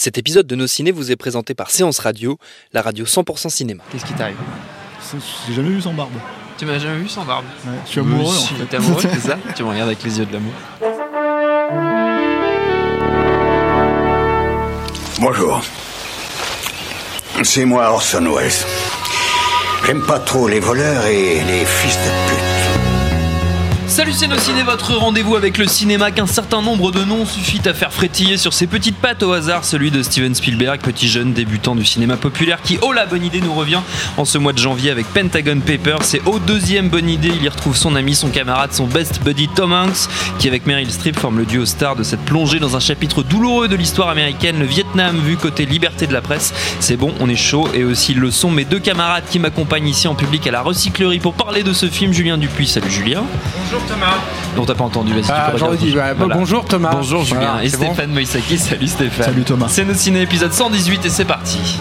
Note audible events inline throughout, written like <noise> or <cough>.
Cet épisode de Nos Ciné vous est présenté par Séance Radio, la radio 100% cinéma. Qu'est-ce qui t'arrive J'ai jamais vu sans barbe. Tu m'as jamais vu sans barbe Ouais, je suis amoureux en fait. T'es amoureux, <laughs> c'est ça Tu me regardes avec les yeux de l'amour. Bonjour. C'est moi Orson Welles. J'aime pas trop les voleurs et les fils de pute. Salut c'est nos ciné, votre rendez-vous avec le cinéma qu'un certain nombre de noms suffit à faire frétiller sur ses petites pattes au hasard, celui de Steven Spielberg, petit jeune débutant du cinéma populaire qui, oh la bonne idée, nous revient en ce mois de janvier avec Pentagon Papers. Et au deuxième bonne idée, il y retrouve son ami, son camarade, son best buddy Tom Hanks, qui avec Meryl Streep forme le duo star de cette plongée dans un chapitre douloureux de l'histoire américaine, le Vietnam vu côté liberté de la presse. C'est bon, on est chaud et aussi le sont mes deux camarades qui m'accompagnent ici en public à la recyclerie pour parler de ce film, Julien Dupuis. Salut Julien. Thomas. Non, t'as pas entendu, vas-y, tu Ah, peux j'aurais redire. dit, bah, Voilà. bonjour Thomas. Bonjour Julien Voilà, et c'est bon Stéphane Moïsaki. Salut Stéphane. Salut Thomas. C'est nos ciné épisode 118 et c'est parti.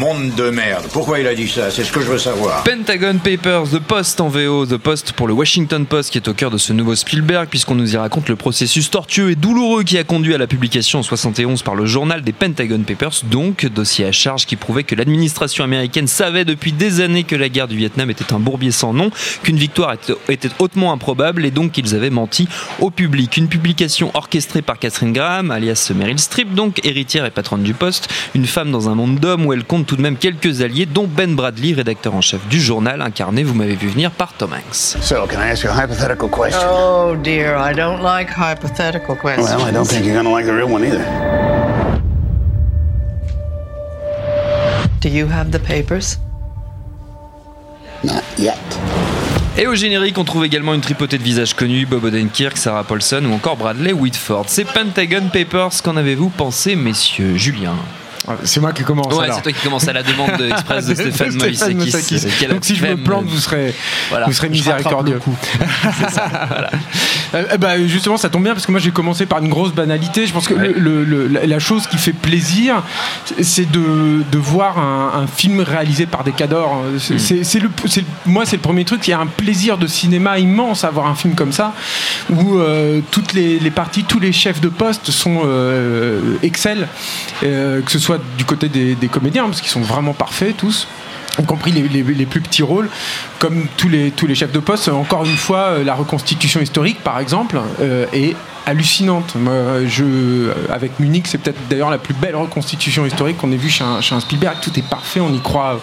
Monde de merde. Pourquoi il a dit ça? C'est ce que je veux savoir. Pentagon Papers, The Post en VO, The Post pour le Washington Post qui est au cœur de ce nouveau Spielberg puisqu'on nous y raconte le processus tortueux et douloureux qui a conduit à la publication en 71 par le journal des Pentagon Papers, donc dossier à charge qui prouvait que l'administration américaine savait depuis des années que la guerre du Vietnam était un bourbier sans nom, qu'une victoire était, hautement improbable et donc qu'ils avaient menti au public. Une publication orchestrée par Catherine Graham, alias Meryl Streep, donc héritière et patronne du Poste, une femme dans un monde d'hommes où elle compte tout de même quelques alliés, dont Ben Bradley, rédacteur en chef du journal, incarné, vous m'avez vu venir, par Tom Hanks. So, can I ask you a hypothetical question? Oh dear, I don't like hypothetical questions. Well, I don't think you're gonna like the real one either. Do you have the papers? Not yet. Et au générique, on trouve également une tripotée de visages connus, Bob Odenkirk, Sarah Paulson ou encore Bradley Whitford. C'est Pentagon Papers, qu'en avez-vous pensé, messieurs Julien? C'est moi qui commence. Ouais, c'est toi qui commence à la demande de- express de <laughs> Stéphane Moïsakis. Donc si je me plante, vous serez, Voilà. vous serez Je rattrape miséricordieux. <laughs> Euh, eh ben, justement, ça tombe bien parce que moi j'ai commencé par une grosse banalité. Je pense que Ouais. le- le- le- la chose qui fait plaisir, c'est de, de voir un, un film réalisé par des cadors. Mm. C'est, c'est- c'est le, c'est- moi, c'est le premier truc. Il y a un plaisir de cinéma immense à voir un film comme ça, où euh, toutes les, les parties, tous les chefs de poste sont euh, excellent, euh, que ce soit du côté des, comédiens, parce qu'ils sont vraiment parfaits tous y compris les plus petits rôles, comme tous les, tous les chefs de poste. Encore une fois, euh, la reconstitution historique, par exemple, euh, est hallucinante. Moi, je, avec Munich, c'est peut-être d'ailleurs la plus belle reconstitution historique qu'on ait vue chez un, chez un Spielberg. Tout est parfait, on y croit,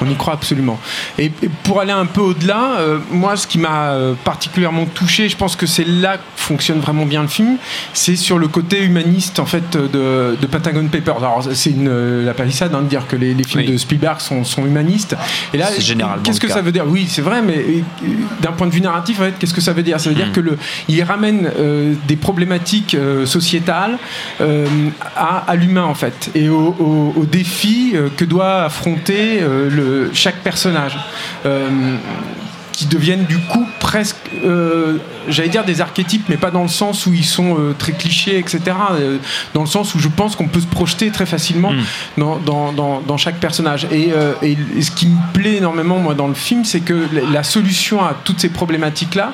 on y croit absolument. Et, et pour aller un peu au-delà, euh, moi, ce qui m'a euh, particulièrement touché, je pense que c'est là que fonctionne vraiment bien le film, c'est sur le côté humaniste en fait de, de Pentagon Papers. Alors, c'est une euh, la palissade hein, de dire que les, les films Oui. de Spielberg sont, sont humanistes. Et là, C'est généralement qu'est-ce que ça veut dire? Oui, c'est vrai, mais euh, d'un point de vue narratif, en fait, qu'est-ce que ça veut dire? Ça veut Hmm. dire que le, il ramène euh, des problématiques euh, sociétales euh, à, l'humain en fait, et aux au, au défis euh, que doit affronter chaque personnage. Qui deviennent du coup presque, euh, j'allais dire des archétypes, mais pas dans le sens où ils sont euh, très clichés, etc. euh, dans le sens où je pense qu'on peut se projeter très facilement Mm. dans, dans, dans, dans chaque personnage. Et, et ce qui me plaît énormément, moi, dans le film, c'est que la- solution à toutes ces problématiques-là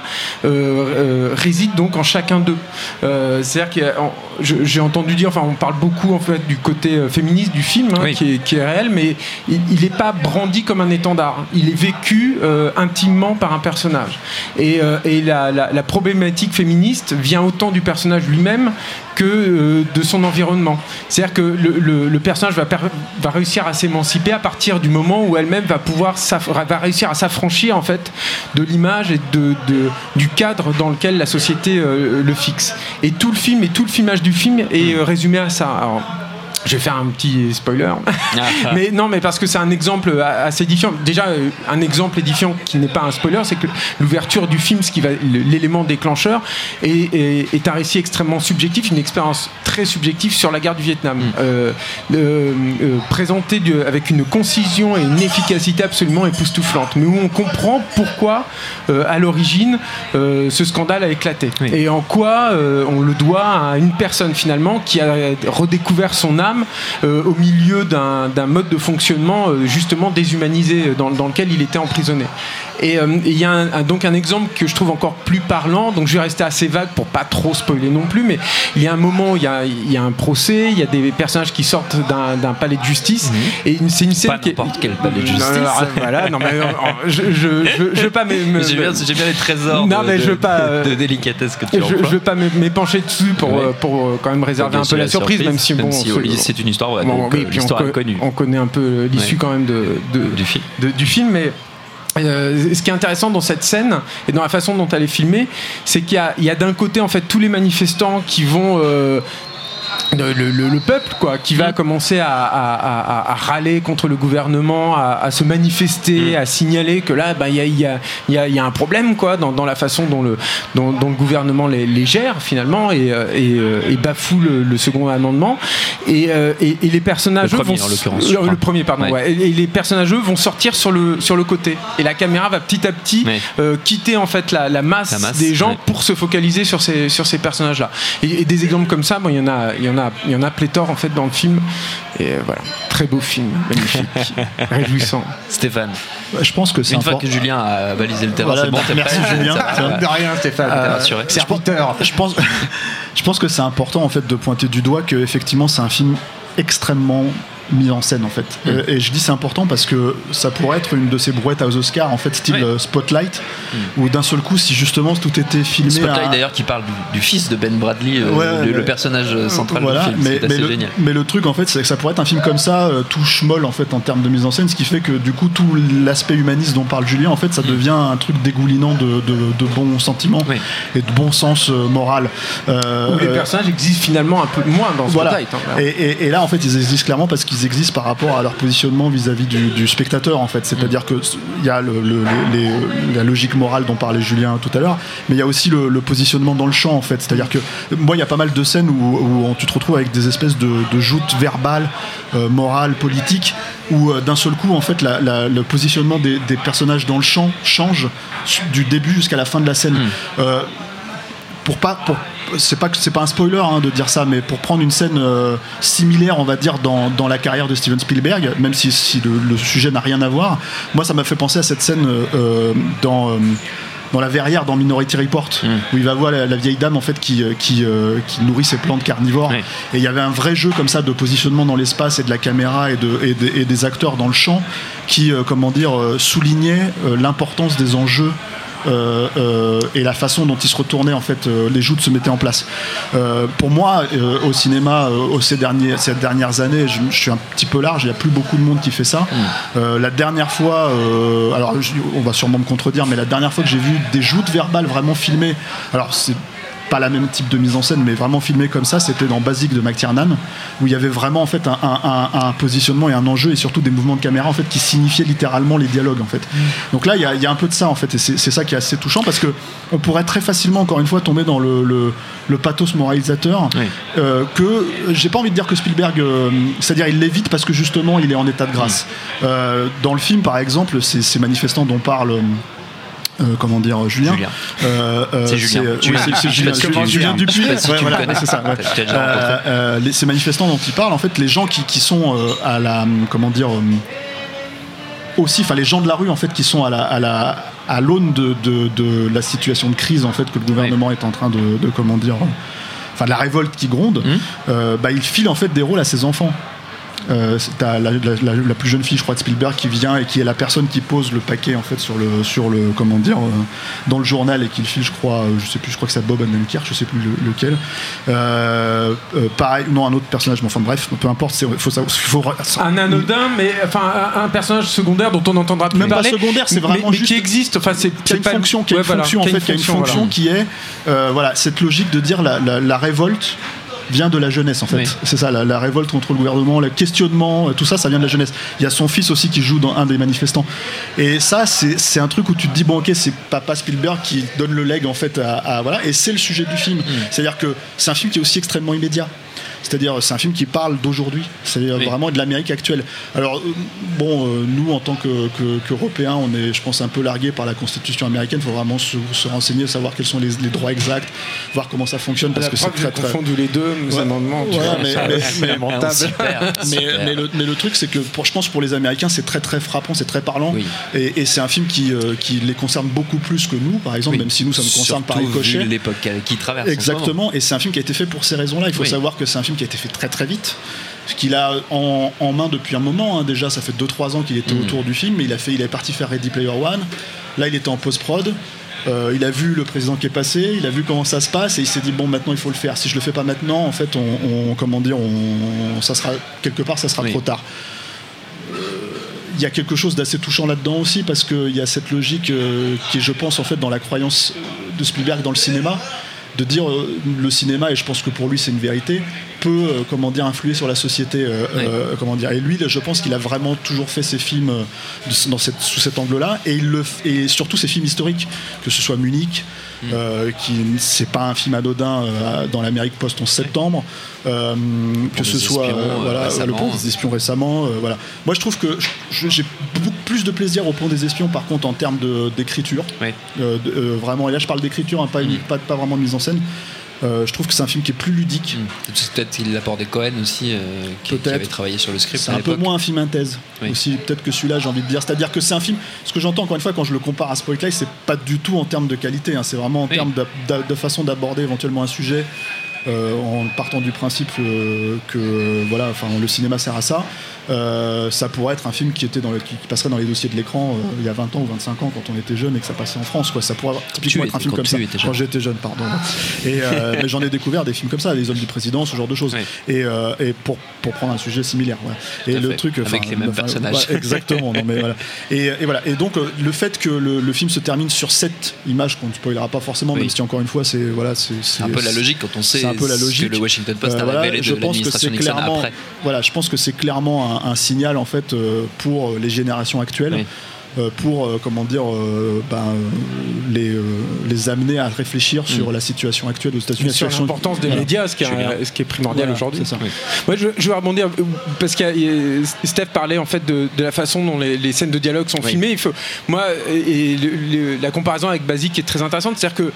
réside donc en chacun d'eux. C'est-à-dire que j'ai entendu dire, enfin, on parle beaucoup en fait du côté féministe du film, hein, Oui. qui, est, qui est réel, mais il n'est pas brandi comme un étendard. Il est vécu euh, par un personnage. Et, euh, la, problématique féministe vient autant du personnage lui-même que euh, de son environnement. C'est-à-dire que le, personnage va, réussir à s'émanciper à partir du moment où elle-même va pouvoir va réussir à s'affranchir en fait de l'image et de, du cadre dans lequel la société euh, le fixe. Et tout le film et tout le filmage du film est résumé à ça. Je vais faire un petit spoiler. Ah. mais non, mais parce que c'est un exemple assez édifiant. Déjà, euh, un exemple édifiant qui n'est pas un spoiler, c'est que l'ouverture du film, ce qui va, l'élément déclencheur, est, est- est un récit extrêmement subjectif, une expérience très subjective sur la guerre du Vietnam, Euh, le- euh, présenté du- avec une concision et une efficacité absolument époustouflante, mais où on comprend pourquoi, euh, à l'origine, euh, ce scandale a éclaté et en quoi euh, on le doit à une personne finalement qui a redécouvert son euh, au milieu d'un mode de fonctionnement euh, justement déshumanisé euh, dans lequel il était emprisonné. Et euh, et il y a un- un- donc un exemple que je trouve encore plus parlant, donc je vais rester assez vague pour pas trop spoiler non plus, mais il y a un moment, il y a, il y a un procès, il y a des personnages qui sortent d'un palais de justice, et une- c'est une scène Pas qui est... quel palais de Non, justice. alors, voilà, non, mais, euh, je, je, je, je veux pas me- me- J'aime bien, bien les trésors Non, de, mais je veux pas, euh, de délicatesse que tu je, je veux pas m'épancher dessus pour, Ouais. pour quand même réserver un peu la surprise, même si bon, si, oui, c'est une histoire vraie, Bon, donc, oui, puis on, on connaît un peu l'issue Ouais. quand même de, de- du film. de- du film, mais euh, ce qui est intéressant dans cette scène et dans la façon dont elle est filmée, c'est qu'il y a, d'un côté en fait tous les manifestants qui vont euh, le, le- le- le peuple quoi qui Mm. va commencer à, à- à- à râler contre le gouvernement à, se Mm. manifester à signaler que là bah, il y, a, y a- y a- y a un problème quoi dans, dans la façon dont le, dont, dont le gouvernement les, les gère finalement et, euh, et, euh, et bafoue le, le second amendement et, euh, et- et les personnages Le eux, premier, vont en l'occurrence, le, premier pardon Ouais. ouais. et, les personnages eux vont sortir sur le, sur le côté et la caméra va petit à petit Ouais. euh, quitter en fait la, la masse, La masse, des gens pour se focaliser sur ces, sur ces personnages-là. Et, et des exemples comme ça, bon, il y en a, il y en a, il y en a pléthore en fait dans le film. Et euh, voilà, très beau film, magnifique, <laughs> réjouissant. Stéphane, Je pense que c'est une fois important. que Julien a balisé le terrain, Voilà, c'est bon, merci, prêt Julien. De rien, Stéphane. Pense, je pense, je pense que c'est important en fait de pointer du doigt que effectivement c'est un film extrêmement mis en scène en fait. Mm. Euh, et je dis c'est important parce que ça pourrait être une de ces brouettes aux Oscars en fait style Ouais. Mm. euh, Spotlight où d'un seul coup si justement tout était filmé Spotlight à- d'ailleurs qui parle du, du fils de Ben Bradley, euh, Ouais, le, personnage central voilà, du film, mais, c'est mais assez le, génial. mais le truc en fait c'est que ça pourrait être un film comme ça euh, touche molle en fait en termes de mise en scène ce qui fait que du coup tout l'aspect humaniste dont parle Julien en fait ça devient un truc dégoulinant de, de, de bons sentiments Mm. Oui. et de bon sens euh, moral Euh, Où les personnages existent finalement un peu moins dans voilà. Spotlight. hein. et, et- et là, en fait, ils existent clairement parce qu'ils existent par rapport à leur positionnement vis-à-vis du, du spectateur, en fait. C'est-à-dire que il y a le- le- les- les- la logique morale dont parlait Julien tout à l'heure, mais il y a aussi le, le positionnement dans le champ, en fait. C'est-à-dire que moi, il y a pas mal de scènes où, où tu te retrouves avec des espèces de, de joutes verbales, euh, morales, politiques, où euh, d'un seul coup, en fait, la- la- le positionnement des, des personnages dans le champ change du début jusqu'à la fin de la scène. Euh, pour pas pour c'est pas c'est pas un spoiler hein, de dire ça mais pour prendre une scène euh, similaire on va dire dans, dans la carrière de Steven Spielberg même si, si le, le sujet n'a rien à voir moi ça m'a fait penser à cette scène euh, euh, dans dans la verrière dans Minority Report où il va voir la, la vieille dame en fait qui, qui, euh, qui nourrit ses plantes carnivores. Et il y avait un vrai jeu comme ça de positionnement dans l'espace et de la caméra et, de, et, de- et des acteurs dans le champ qui euh, comment dire euh, soulignait l'importance des enjeux et la façon dont ils se retournaient en fait euh, les joutes se mettaient en place. Euh, pour moi euh, au cinéma euh, ces, derniers, ces dernières années je, je suis un petit peu large il n'y a plus beaucoup de monde qui fait ça. Euh, la dernière fois euh, alors on va sûrement me contredire mais la dernière fois que j'ai vu des joutes verbales vraiment filmées alors c'est pas la même type de mise en scène, mais vraiment filmé comme ça, c'était dans Basic de McTiernan, où il y avait vraiment en fait un, un- un- un positionnement et un enjeu et surtout des mouvements de caméra en fait qui signifiaient littéralement les dialogues en fait. Donc là, il y, a- il y a un peu de ça en fait, et c'est ça qui est assez touchant parce que on pourrait très facilement encore une fois tomber dans le, le- le pathos moralisateur Oui. euh, que j'ai pas envie de dire que Spielberg, euh, c'est-à-dire il l'évite parce que justement il est en état de grâce. Euh, dans le film par exemple, ces, ces manifestants dont parle euh, comment dire Julien, Julien. Euh, euh, C'est Julien. oui, c'est- Julien, Julien, Dupuis. si Ouais, voilà, c'est ça. ouais. Euh, les- ces manifestants dont il parle, en fait, les gens qui, qui sont à la, comment dire, aussi, enfin les gens de la rue en fait qui sont à la, à la, à l'aune de, de, de la situation de crise en fait que le gouvernement est en train de, de comment dire, enfin de la révolte qui gronde, euh, bah, il file en fait des rôles à ses enfants. Euh, t'as la, la- la- la plus jeune fille, je crois, de Spielberg, qui vient et qui est la personne qui pose le paquet en fait sur le, sur le, comment dire, euh, dans le journal et qui le file, je crois, euh, je sais plus, je crois que c'est Bob Odenkirk, je sais plus le- lequel. Euh, pareil, non, un autre personnage, mais enfin bref, peu importe, c'est, faut, ça, faut, Un anodin, mais enfin un, personnage secondaire dont on n'entendra plus Même pas parler. secondaire, c'est mais- vraiment mais, juste- qui existe. Enfin, c'est qui a une pas fonction, qui a une fonction en fait, qui a une fonction qui est voilà cette logique de dire la révolte vient de la jeunesse en fait. Oui. C'est ça, la, la révolte contre le gouvernement, le questionnement, euh, tout ça, ça vient de la jeunesse. Il y a son fils aussi qui joue dans un des manifestants. Et ça, c'est un truc où tu te dis bon ok, c'est papa Spielberg qui donne le leg en fait à, à- voilà. Et c'est le sujet du film. C'est-à-dire que c'est un film qui est aussi extrêmement immédiat. C'est-à-dire, c'est un film qui parle d'aujourd'hui, c'est-à-dire Oui. vraiment de l'Amérique actuelle. Alors, euh, bon, euh, nous, en tant que- que- qu'Européens, on est, je pense, un peu largués par la Constitution américaine. Il faut vraiment se, se renseigner, savoir quels sont les, les droits exacts, voir comment ça fonctionne, parce La que c'est très, très... confondu les deux Ouais. amendements. vois, mais- mais- c'est mais- mais, le, mais le truc, c'est que pour, je pense pour les Américains, c'est très très frappant, c'est très parlant. Oui. Et, et c'est un film qui, euh, qui les concerne beaucoup plus que nous, par exemple, Oui. même si nous, ça nous concerne par ricochet. l'époque qui traverse. Exactement, et c'est un film qui a été fait pour ces raisons-là. Il faut Oui. savoir que c'est un film qui a été fait très très vite, qu'il a en, en main depuis un moment. hein. Déjà, ça fait 2-3 ans qu'il était Mm. autour du film, mais il, a fait, il est parti faire Ready Player One. Là, il était en post-prod. Euh, il a vu le président qui est passé, il a vu comment ça se passe et il s'est dit bon maintenant il faut le faire. Si je le fais pas maintenant, en fait, on, on- comment dire, on, ça sera quelque part, ça sera Oui. trop tard il y a quelque chose d'assez touchant là-dedans aussi parce qu'il y a cette logique euh, qui est, je pense, en fait, dans la croyance de Spielberg dans le cinéma, de dire euh, le cinéma, et je pense que pour lui c'est une vérité, peut, euh, comment dire, influer sur la société, euh, euh, comment dire. Et lui, je pense qu'il a vraiment toujours fait ses films dans cette, sous cet angle-là, et il le, et surtout ses films historiques, que ce soit Munich. Euh, qui c'est pas un film anodin euh, dans l'Amérique post 11 septembre euh, que ce soit euh, euh, voilà, le pont des espions récemment. euh, voilà. Moi, je trouve que j'ai beaucoup plus de plaisir au pont des espions, par contre, en termes d'écriture. Oui. Vraiment, et là, je parle d'écriture, hein, pas, Mm. pas, pas vraiment de mise en scène. Euh, je trouve que c'est un film qui est plus ludique. C'est Peut-être qu'il l'apport des Cohen aussi, euh, qui, avait travaillé sur le script C'est un peu moins un film synthèse Oui. aussi, peut-être que celui-là, j'ai envie de dire. C'est-à-dire que c'est un film. Ce que j'entends encore une fois quand je le compare à Spotlight, c'est pas du tout en termes de qualité. hein, c'est vraiment en Oui. termes de façon d'aborder éventuellement un sujet. Euh, en partant du principe euh, que voilà, enfin le cinéma sert à ça. Euh, ça pourrait être un film qui était dans le- qui passerait dans les dossiers de l'écran euh, il y a 20 ans ou 25 ans quand on était jeune et que ça passait en France quoi. Ça pourrait typiquement tu être un film comme ça quand j'étais jeune pardon. Et euh, <laughs> mais j'en ai découvert des films comme ça, les hommes du président, ce genre de choses. Oui. Et, euh, et pour pour prendre un sujet similaire. voilà. Et le fait. truc Avec les mêmes personnages. ouais, exactement. non, mais voilà. <laughs> et, et voilà. Et donc le fait que le, le film se termine sur cette image qu'on ne spoilera pas forcément, Oui. même si encore une fois c'est voilà c'est un peu la logique quand on sait un peu la logique. que le Washington Post Euh, a voilà, je de pense que c'est clairement, après. voilà, je pense que c'est clairement un, un signal en fait euh, pour les générations actuelles. Oui. Euh, pour euh, comment dire euh, ben, les, euh, les amener à réfléchir sur la situation actuelle aux États-Unis sur la situation- l'importance des Voilà. médias, ce qui, est, Julien. ce qui est primordial Voilà, aujourd'hui. Moi, je, je vais rebondir parce que Steph parlait en fait de, de la façon dont les, les scènes de dialogue sont Oui. filmées. Il faut, moi, et, et le- le- la comparaison avec Basique est très intéressante, c'est-à-dire que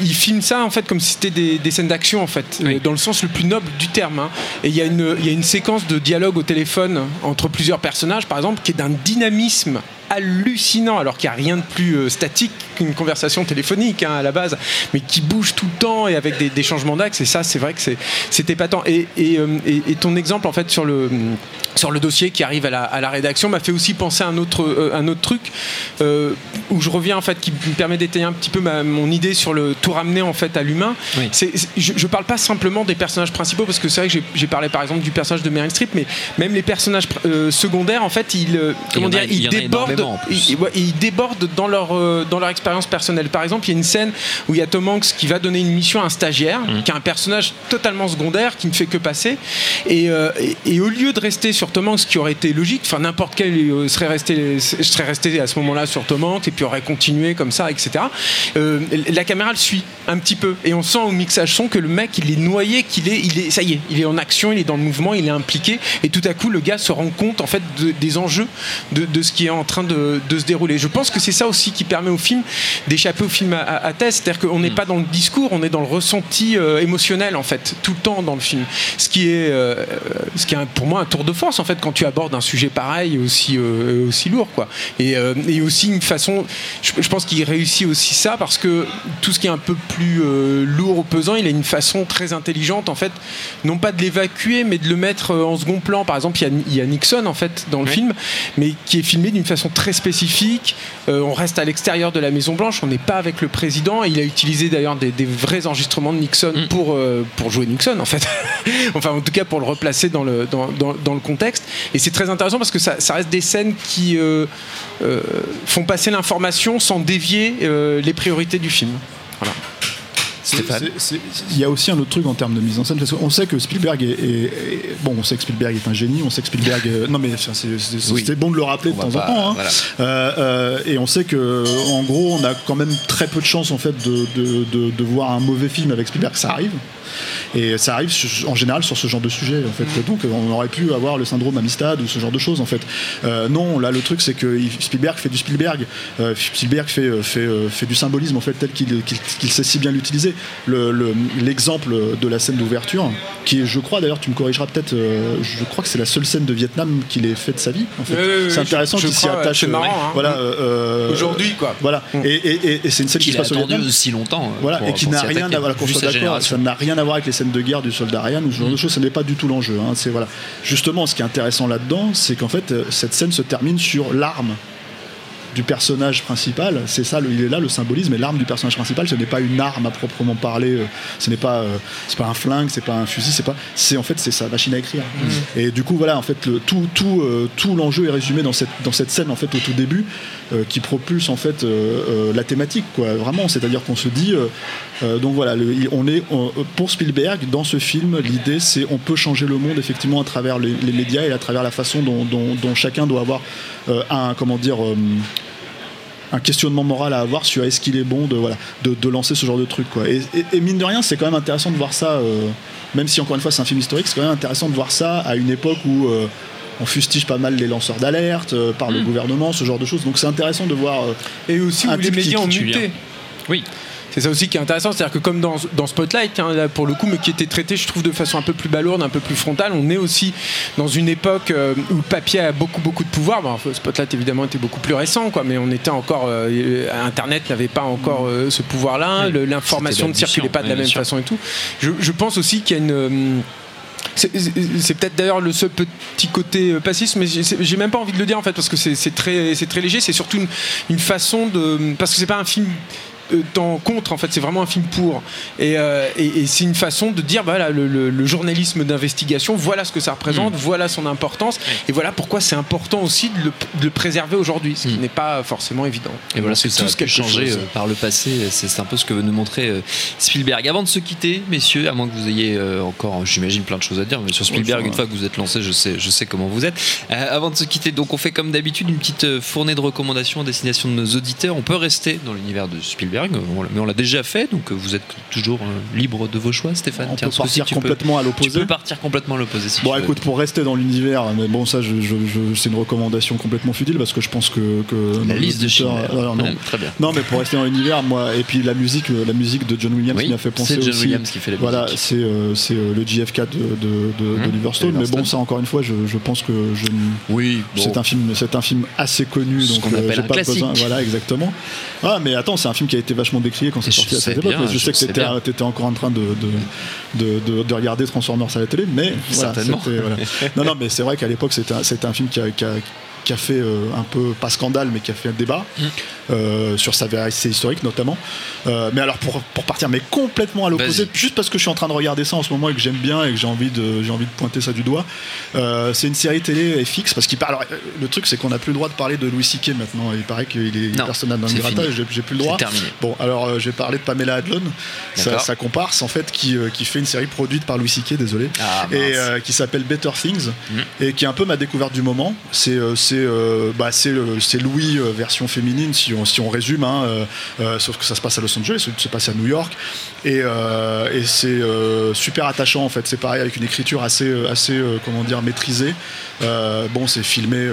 il filme ça en fait comme si c'était des, des scènes d'action en fait, Oui. dans le sens le plus noble du terme. hein. Et il y a une, il y a une séquence de dialogue au téléphone entre plusieurs personnages, par exemple, qui est d'un dynamisme hallucinant alors qu'il n'y a rien de plus euh, statique qu'une conversation téléphonique hein, à la base mais qui bouge tout le temps et avec des, des changements d'axe. Et ça c'est vrai que c'est épatant. Et, et, euh, et- et ton exemple en fait sur le sur le dossier qui arrive à la, à la rédaction m'a fait aussi penser à un autre, euh, un autre truc euh, où je reviens en fait qui me permet d'étayer un petit peu ma- mon idée sur le tout ramener en fait à l'humain. Oui. je, je parle pas simplement des personnages principaux parce que c'est vrai que j'ai, parlé par exemple du personnage de Meryl Streep mais même les personnages euh, secondaires en fait ils comment Il dire ils débordent ils, ouais, ils débordent dans leur euh, dans leur expérience personnelle. Par exemple il y a une scène où il y a Tom Hanks qui va donner une mission à un stagiaire Mmh. qui est un personnage totalement secondaire qui ne fait que passer. Et, euh, et, et au lieu de rester sur Tom Hanks qui aurait été logique enfin n'importe quel serait resté je serais resté à ce moment-là sur Tom Hanks et puis aurait continué comme ça etc Euh, la caméra le suit un petit peu. Et on sent au mixage son que le mec il est noyé qu'il est il est ça y est il est en action il est dans le mouvement il est impliqué. Et tout à coup le gars se rend compte en fait de- des enjeux de, de ce qui est en train de, de se dérouler. Je pense que c'est ça aussi qui permet au film d'échapper au film à, à, à thèse. C'est-à-dire qu'on n'est pas dans le discours on est dans le ressenti euh, émotionnel en fait tout le temps dans le film. Ce qui est euh, ce qui est pour moi un tour de force en fait quand tu abordes un sujet pareil aussi euh, aussi lourd quoi. Et, et aussi une façon je, je pense qu'il réussit aussi ça parce que tout ce qui est un peu plus lourd ou pesant il a une façon très intelligente en fait non pas de l'évacuer mais de le mettre en second plan. Par exemple il y a, il y a Nixon en fait dans le film mais qui est filmé d'une façon très spécifique. On reste à l'extérieur de la Maison Blanche on n'est pas avec le président. Il a utilisé d'ailleurs des, des vrais enregistrements de Nixon pour, euh, pour jouer Nixon en fait. <laughs> Enfin en tout cas pour le replacer dans le, dans, dans- dans le contexte. Et c'est très intéressant parce que ça, ça reste des scènes qui euh, euh, font passer l'information sans dévier les priorités du film. Voilà Il y a aussi un autre truc en termes de mise en scène, parce qu'on sait que Spielberg est, est- est- bon, on sait que Spielberg est un génie, on sait que Spielberg, euh, non mais c'est Oui. bon de le rappeler de On temps en temps, hein. voilà. Euh, euh, et on sait que en gros, on a quand même très peu de chances en fait de, de- de- de voir un mauvais film avec Spielberg, ça arrive. Et ça arrive en général sur ce genre de sujet en fait. Donc on aurait pu avoir le syndrome Amistad ou ce genre de choses en fait. Euh, non, là le truc c'est que Spielberg fait du Spielberg. Spielberg fait, fait, fait du symbolisme en fait tel qu'il sait si bien l'utiliser. Le- le- L'exemple de la scène d'ouverture, qui est, je crois d'ailleurs, tu me corrigeras peut-être, euh, je crois que c'est la seule scène de Vietnam qu'il ait fait de sa vie. En fait. C'est intéressant qu'il s'y attache. c'est euh, marrant, hein. Voilà. euh, Aujourd'hui, quoi. Voilà. Et, et- et- et c'est une scène qui se passe au Vietnam. aussi longtemps. Voilà, pour- et qui n'a rien à voir, ça n'a rien à voir avec les scènes de guerre du soldat Ryan ou ce genre de choses, ce n'est pas du tout l'enjeu. hein. C'est voilà. Justement, ce qui est intéressant là-dedans, c'est qu'en fait, cette scène se termine sur l'arme du personnage principal, c'est ça, il est là le symbolisme, et l'arme du personnage principal, ce n'est pas une arme à proprement parler, euh, ce n'est pas, euh, c'est pas un flingue, c'est pas un fusil, c'est pas, c'est en fait c'est sa machine à écrire. Et du coup voilà, en fait le, tout, tout, euh, tout l'enjeu est résumé dans cette, dans cette scène en fait au tout début, qui propulse en fait la thématique quoi, vraiment, c'est-à-dire qu'on se dit, donc voilà, le- on est on- pour Spielberg dans ce film, l'idée c'est on peut changer le monde effectivement à travers les, les médias et à travers la façon dont, dont- dont chacun doit avoir un comment dire un questionnement moral à avoir sur est-ce qu'il est bon de, voilà, de, de lancer ce genre de truc. Quoi. Et, et- et mine de rien, c'est quand même intéressant de voir ça, euh, même si encore une fois c'est un film historique, c'est quand même intéressant de voir ça à une époque où euh, on fustige pas mal les lanceurs d'alerte euh, par le gouvernement, ce genre de choses. Donc c'est intéressant de voir. euh, Et aussi un où les médias ont muté. Oui. C'est ça aussi qui est intéressant, c'est-à-dire que comme dans, dans Spotlight, hein, là, pour le coup, mais qui était traité, je trouve, de façon un peu plus balourde, un peu plus frontale, on est aussi dans une époque euh, où le papier a beaucoup, beaucoup de pouvoir. Bon, Spotlight, évidemment, était beaucoup plus récent, quoi, mais on était encore. euh, Internet n'avait pas encore euh, ce pouvoir-là, Oui, l'information ne circulait pas de la même façon et tout. Je, je pense aussi qu'il y a une. c'est peut-être d'ailleurs le seul petit côté passiste, mais j'ai même pas envie de le dire en fait parce que c'est très, très léger. C'est surtout une, une façon de parce que c'est pas un film euh, en contre en fait c'est vraiment un film pour et, euh, et- et c'est une façon de dire voilà le, le- le journalisme d'investigation voilà ce que ça représente voilà son importance et voilà pourquoi c'est important aussi de le, de le préserver aujourd'hui ce qui n'est pas forcément évident Et voilà ce que c'est a tous pu quelque changer chose. euh, par le passé. C'est un peu ce que veut nous montrer Spielberg. Avant de se quitter, messieurs, à moins que vous ayez encore, j'imagine, plein de choses à dire, mais sur Spielberg, une fois que vous êtes lancé, je sais, je sais comment vous êtes. Euh, avant de se quitter, donc on fait comme d'habitude une petite fournée de recommandations à destination de nos auditeurs. On peut rester dans l'univers de Spielberg, mais on l'a déjà fait, donc euh, vous êtes toujours euh, libre de vos choix, Stéphane. on Tiens, peut partir tu peux- complètement à Tu l'opposé. peux partir complètement à l'opposé si Bon, tu veux. écoute, pour rester dans l'univers, mais bon, ça, je, je- je- c'est une recommandation complètement futile parce que je pense que. que La liste de Schindler. alors, non. Ouais, très bien. Non, mais pour rester dans l'univers, moi, et puis la musique, euh, la musique de John Williams Oui, qui m'a fait penser c'est John aussi. Williams qui fait la Voilà, musique. c'est euh, c'est le JFK de, de, de, Mmh, d'Oliver Stone. Mais bon, ça, encore une fois, je, pense que je. Oui, bon. C'est un film, c'est un film assez connu, donc qu'on appelle j'ai un pas classique. besoin. Voilà, exactement. Ah, mais attends, c'est un film qui a été vachement décrié quand c'est sorti à cette époque. bien, je, sais que bien. t'étais encore en train de, de, de, de- de regarder Transformers à la télé, mais voilà, Certainement. c'était- voilà. <laughs> Non, non, mais c'est vrai qu'à l'époque, c'était un, un film qui a, qui a- qui a fait euh, un peu, pas scandale, mais qui a fait un débat Mm. euh, sur sa véracité historique notamment. Euh, mais alors pour, pour partir mais complètement à l'opposé, juste parce que je suis en train de regarder ça en ce moment et que j'aime bien et que j'ai envie de, envie de pointer ça du doigt, c'est une série télé FX parce qu'il parle. alors, le truc c'est qu'on n'a plus le droit de parler de Louis C.K. maintenant. Il paraît qu'il est Non, c'est grattage, fini. j'ai, plus le droit. Terminé. Bon, alors j'ai parlé de Pamela Adlon, sa, sa comparse en fait, qui, qui fait une série produite par Louis C.K. Désolé, Ah, et qui s'appelle Better Things Mm. et qui est un peu ma découverte du moment. C'est c'est euh, bah, Louis euh, version féminine si on si on résume, hein, euh, sauf que ça se passe à Los Angeles, ça se passe à New York et, et c'est super attachant en fait. C'est pareil avec une écriture assez assez comment dire maîtrisée. Bon, c'est filmé.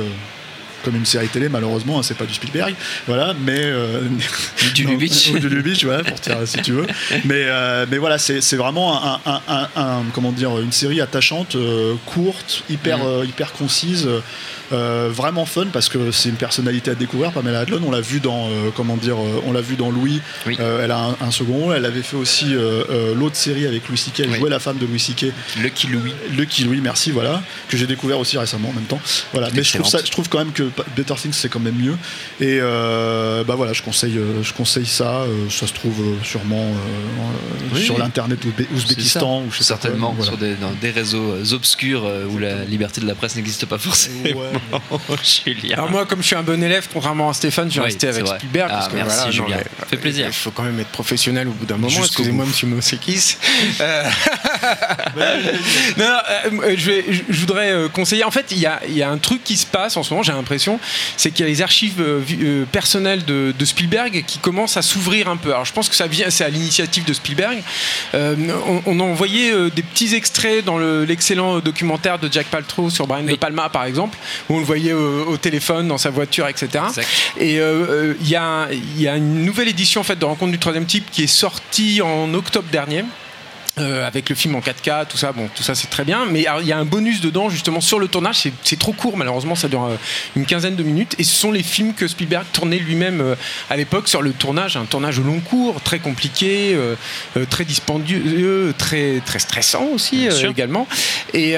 Comme une série télé, malheureusement, hein, c'est pas du Spielberg, voilà, mais euh, Du <laughs> Lubitsch. ou du Lubitsch, voilà, pour tirer si tu veux. Mais, euh, mais voilà, c'est vraiment un, un- un- un- comment dire, une série attachante, euh, courte, hyper, Mm. euh, hyper concise, vraiment fun parce que c'est une personnalité à découvrir. Pamela Adlon, on l'a vu dans, comment dire, on l'a vu dans Louis. Oui. Elle a un, second rôle. Elle avait fait aussi l'autre série avec Louis C.K. Elle Oui. jouait la femme de Louis C.K. Lucky Louis. Lucky Louis, merci, voilà, que j'ai découvert aussi récemment en même temps. Voilà, mais je trouve, ça, je trouve quand même que Better Things c'est quand même mieux. Et bah voilà, je conseille, je conseille ça. ça se trouve sûrement sur l'internet Ouzbékistan ou certainement sur des, dans des réseaux obscurs où la liberté de la presse n'existe pas forcément. <laughs> Julien. Alors moi, comme je suis un bon élève, contrairement à Stéphane, je vais rester avec Spielberg. Ah, merci Julien. Ça fait plaisir. Il faut quand même être professionnel au bout d'un moment. Excusez-moi, Monsieur Mosekis. Euh, <laughs> non, euh, je, vais, je, voudrais euh, conseiller. En fait, il y a, y a, un truc qui se passe en ce moment. J'ai l'impression, c'est qu'il y a les archives personnelles de, de, Spielberg qui commencent à s'ouvrir un peu. Alors, je pense que ça vient, c'est à l'initiative de Spielberg. on, on, a envoyé des petits extraits dans l'excellent documentaire de Jack Paltrow sur Brian De Palma, par exemple, où on le voyait au, téléphone, dans sa voiture, etc. Et il y, a, y a une nouvelle édition en fait de Rencontre du troisième type qui est sortie en octobre dernier. Euh, avec le film en 4K, tout ça, bon, tout ça c'est très bien. Mais il y a un bonus dedans justement sur le tournage. C'est trop court, malheureusement, ça dure euh, une quinzaine de minutes. Et ce sont les films que Spielberg tournait lui-même euh, à l'époque sur le tournage, un tournage au long cours, très compliqué, très dispendieux, très très stressant aussi également. Et,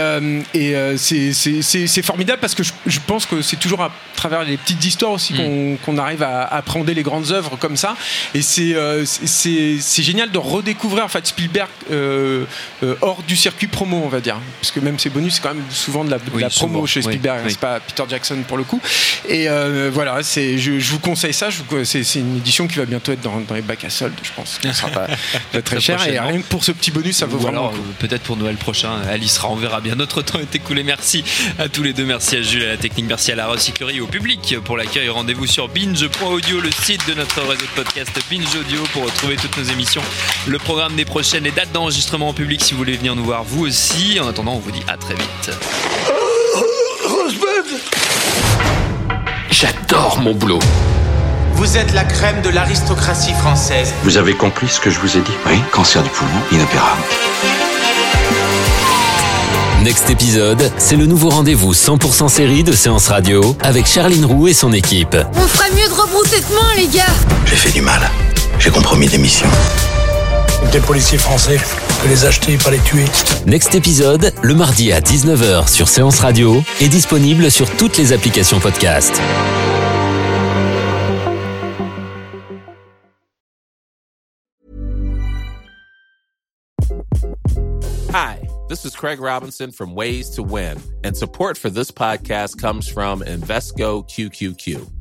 et c'est formidable parce que je, pense que c'est toujours à travers les petites histoires aussi mm. qu'on arrive à appréhender les grandes œuvres comme ça. Et c'est c'est génial de redécouvrir en fait Spielberg. Euh, euh, hors du circuit promo, on va dire. Parce que même ces bonus, c'est quand même souvent de la, promo chez Spielberg, c'est pas Peter Jackson pour le coup. Et euh, voilà, c'est, je, vous conseille ça. c'est, une édition qui va bientôt être dans, les bacs à solde, je pense. Ça sera pas, <laughs> très cher. Et rien que pour ce petit bonus, ça vaut vraiment. Peut-être pour Noël prochain, Alice sera, on verra bien. Notre temps est écoulé. Merci à tous les deux. Merci à Jules, à la technique. Merci à la recyclerie, au public pour l'accueil. Rendez-vous sur binge.audio, le site de notre réseau de podcast Binge Audio pour retrouver toutes nos émissions, le programme des prochaines, les dates d'enregistrement enregistrement en public si vous voulez venir nous voir vous aussi. En attendant, on vous dit à très vite. J'adore mon boulot. Vous êtes la crème de l'aristocratie française. Vous avez compris ce que je vous ai dit? Oui, cancer du poumon, inopérable. Next épisode, c'est le nouveau rendez-vous 100% série de Séance Radio avec Charline Roux et son équipe. On ferait mieux de rebrousser de main, les gars. J'ai fait du mal. J'ai compromis des missions. Des policiers français? Les acheter, pas les tuer. Next épisode, le mardi à 19h sur Séance Radio, est disponible sur toutes les applications podcast. Hi, this is Craig Robinson from Ways to Win, and support for this podcast comes from Invesco QQQ.